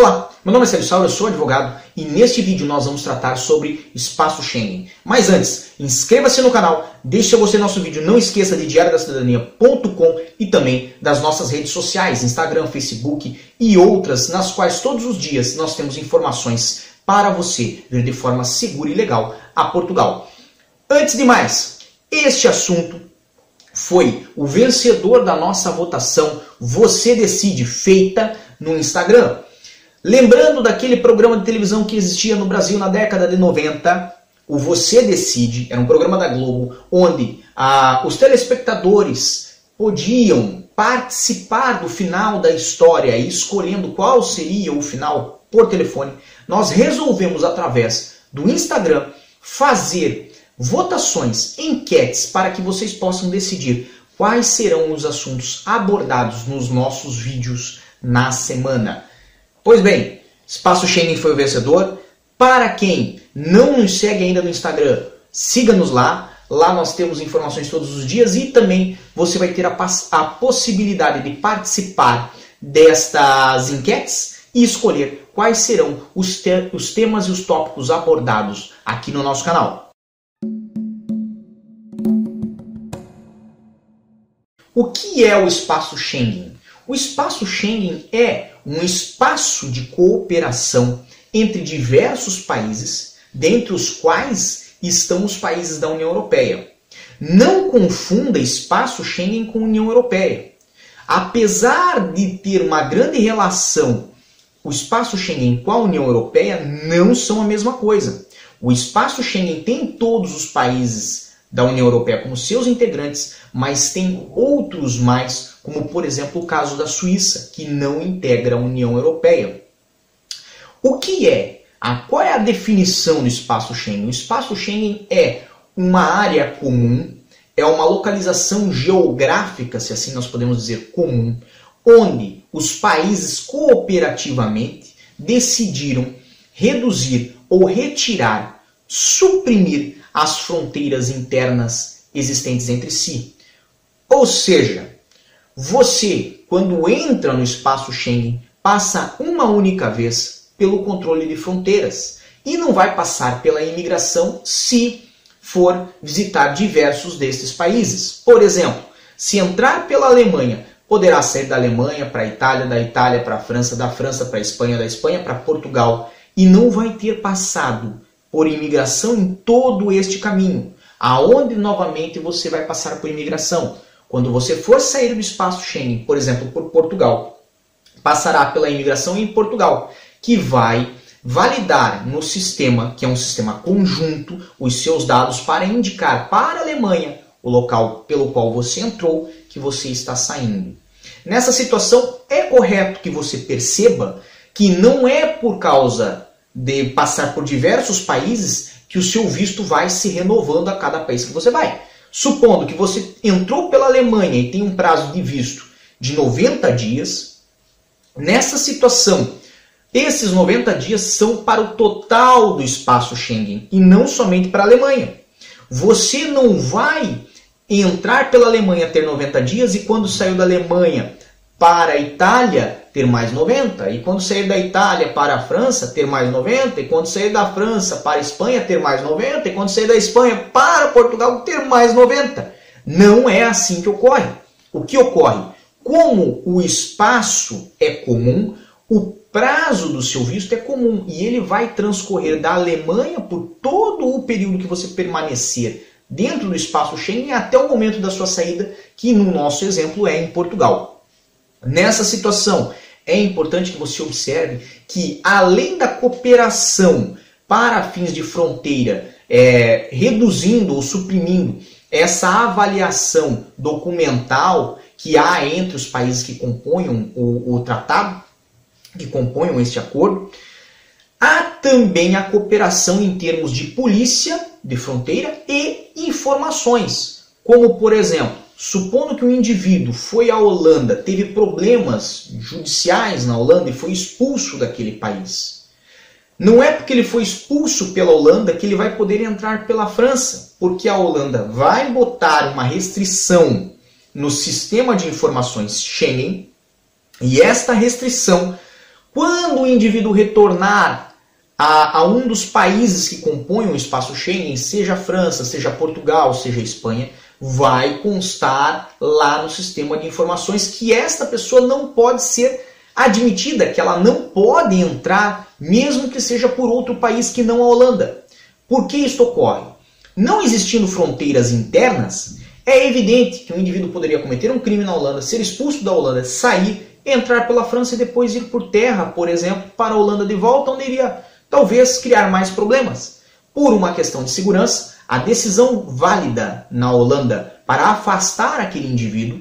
Olá, meu nome é Sérgio Sauer, eu sou advogado e neste vídeo nós vamos tratar sobre espaço Schengen. Mas antes, inscreva-se no canal, deixe do nosso vídeo, não esqueça de diariodacidadania.com e também das nossas redes sociais, Instagram, Facebook e outras, nas quais todos os dias nós temos informações para você vir de forma segura e legal a Portugal. Antes de mais, este assunto foi o vencedor da nossa votação Você Decide, feita no Instagram. Lembrando daquele programa de televisão que existia no Brasil na década de 90, o Você Decide, era um programa da Globo, onde ah, os telespectadores podiam participar do final da história, escolhendo qual seria o final por telefone. Nós resolvemos, através do Instagram, fazer votações, enquetes, para que vocês possam decidir quais serão os assuntos abordados nos nossos vídeos na semana. Pois bem, Espaço Schengen foi o vencedor. Para quem não nos segue ainda no Instagram, siga-nos lá. Lá nós temos informações todos os dias e também você vai ter a, a possibilidade de participar destas enquetes e escolher quais serão os, te os temas e os tópicos abordados aqui no nosso canal. O que é o espaço Schengen? O espaço Schengen é um espaço de cooperação entre diversos países, dentre os quais estão os países da União Europeia. Não confunda espaço Schengen com União Europeia. Apesar de ter uma grande relação, o espaço Schengen com a União Europeia não são a mesma coisa. O espaço Schengen tem todos os países da União Europeia como seus integrantes, mas tem outros mais como por exemplo o caso da Suíça, que não integra a União Europeia. O que é? A, qual é a definição do espaço Schengen? O espaço Schengen é uma área comum, é uma localização geográfica, se assim nós podemos dizer, comum, onde os países cooperativamente decidiram reduzir ou retirar, suprimir as fronteiras internas existentes entre si. Ou seja, você, quando entra no espaço Schengen, passa uma única vez pelo controle de fronteiras e não vai passar pela imigração se for visitar diversos destes países. Por exemplo, se entrar pela Alemanha, poderá sair da Alemanha para a Itália, da Itália para a França, da França para a Espanha, da Espanha para Portugal e não vai ter passado por imigração em todo este caminho. Aonde novamente você vai passar por imigração? Quando você for sair do espaço Schengen, por exemplo, por Portugal, passará pela imigração em Portugal, que vai validar no sistema, que é um sistema conjunto, os seus dados para indicar para a Alemanha o local pelo qual você entrou que você está saindo. Nessa situação, é correto que você perceba que não é por causa de passar por diversos países que o seu visto vai se renovando a cada país que você vai. Supondo que você entrou pela Alemanha e tem um prazo de visto de 90 dias, nessa situação, esses 90 dias são para o total do espaço Schengen e não somente para a Alemanha. Você não vai entrar pela Alemanha ter 90 dias e quando saiu da Alemanha para a Itália ter mais 90, e quando sair da Itália para a França ter mais 90, e quando sair da França para a Espanha ter mais 90, e quando sair da Espanha para Portugal ter mais 90. Não é assim que ocorre. O que ocorre? Como o espaço é comum, o prazo do seu visto é comum e ele vai transcorrer da Alemanha por todo o período que você permanecer dentro do espaço Schengen até o momento da sua saída, que no nosso exemplo é em Portugal. Nessa situação, é importante que você observe que, além da cooperação para fins de fronteira, é, reduzindo ou suprimindo essa avaliação documental que há entre os países que compõem o, o tratado, que compõem este acordo, há também a cooperação em termos de polícia de fronteira e informações, como por exemplo, Supondo que um indivíduo foi à Holanda, teve problemas judiciais na Holanda e foi expulso daquele país. Não é porque ele foi expulso pela Holanda que ele vai poder entrar pela França, porque a Holanda vai botar uma restrição no sistema de informações Schengen e esta restrição Quando o indivíduo retornar a, a, um dos países que compõem o espaço Schengen, seja França, seja Portugal, seja Espanha, vai constar lá no sistema de informações que esta pessoa não pode ser admitida, que ela não pode entrar, mesmo que seja por outro país que não a Holanda. Por que isto ocorre? Não existindo fronteiras internas, é evidente que um indivíduo poderia cometer um crime na Holanda, ser expulso da Holanda, sair, entrar pela França e depois ir por terra, por exemplo, para a Holanda de volta, onde iria talvez criar mais problemas. Por uma questão de segurança, a decisão válida na Holanda para afastar aquele indivíduo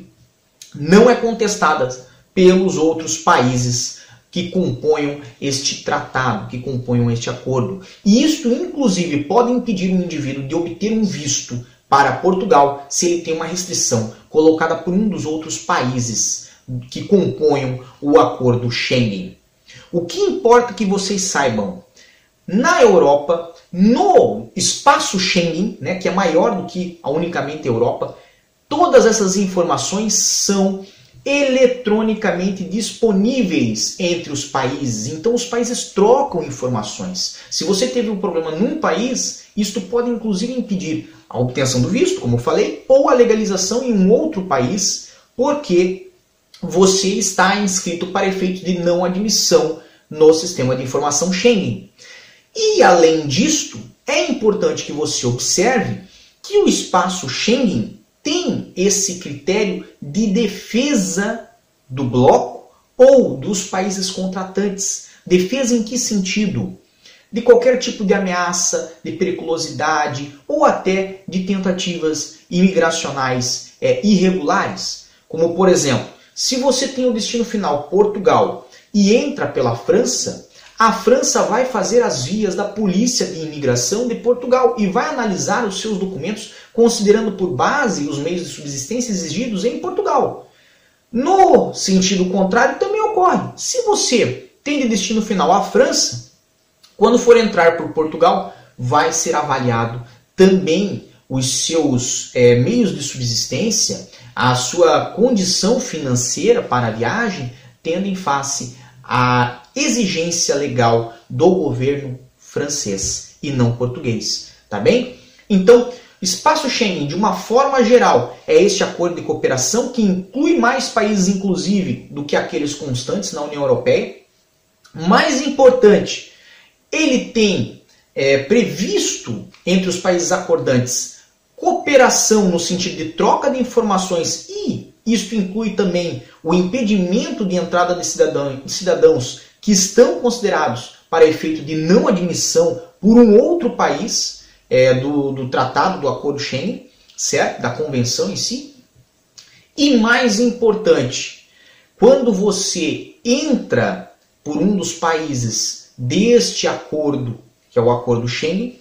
não é contestada pelos outros países que componham este tratado, que componham este acordo. E isso, inclusive, pode impedir um indivíduo de obter um visto para Portugal se ele tem uma restrição colocada por um dos outros países que componham o acordo Schengen. O que importa que vocês saibam, na Europa, no espaço Schengen, né, que é maior do que a unicamente Europa, todas essas informações são eletronicamente disponíveis entre os países. Então os países trocam informações. Se você teve um problema num país, isto pode inclusive impedir a obtenção do visto, como eu falei, ou a legalização em um outro país, porque você está inscrito para efeito de não admissão no sistema de informação Schengen. E além disto, é importante que você observe que o espaço Schengen tem esse critério de defesa do bloco ou dos países contratantes. Defesa em que sentido? De qualquer tipo de ameaça, de periculosidade ou até de tentativas imigracionais é, irregulares. Como, por exemplo, se você tem o destino final Portugal e entra pela França, a França vai fazer as vias da Polícia de Imigração de Portugal e vai analisar os seus documentos considerando por base os meios de subsistência exigidos em Portugal. No sentido contrário, também ocorre. Se você tem de destino final a França, quando for entrar por Portugal, vai ser avaliado também os seus é, meios de subsistência, a sua condição financeira para a viagem, tendo em face a exigência legal do governo francês e não português, tá bem? Então, espaço Schengen, de uma forma geral, é este acordo de cooperação que inclui mais países, inclusive, do que aqueles constantes na União Europeia. Mais importante, ele tem é, previsto entre os países acordantes cooperação no sentido de troca de informações e isto inclui também o impedimento de entrada de cidadãos que estão considerados para efeito de não admissão por um outro país é, do, do tratado do Acordo Schengen, certo? Da convenção em si. E mais importante, quando você entra por um dos países deste acordo, que é o Acordo Schengen,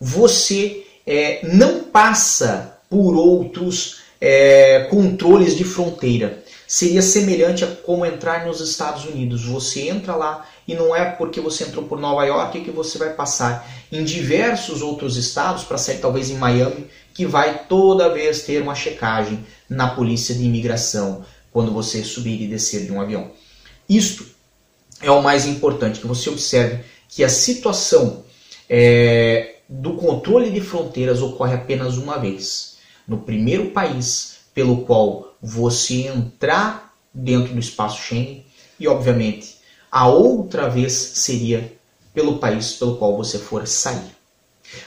você é, não passa por outros é, controles de fronteira. Seria semelhante a como entrar nos Estados Unidos. Você entra lá e não é porque você entrou por Nova York que você vai passar em diversos outros estados, para sair talvez em Miami, que vai toda vez ter uma checagem na polícia de imigração quando você subir e descer de um avião. Isto é o mais importante, que você observe que a situação é, do controle de fronteiras ocorre apenas uma vez no primeiro país pelo qual você entrar dentro do espaço Schengen e, obviamente, a outra vez seria pelo país pelo qual você for sair.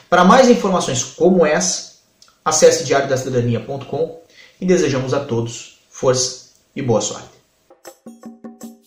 Para mais informações como essa, acesse diariodacidadania.com e desejamos a todos força e boa sorte.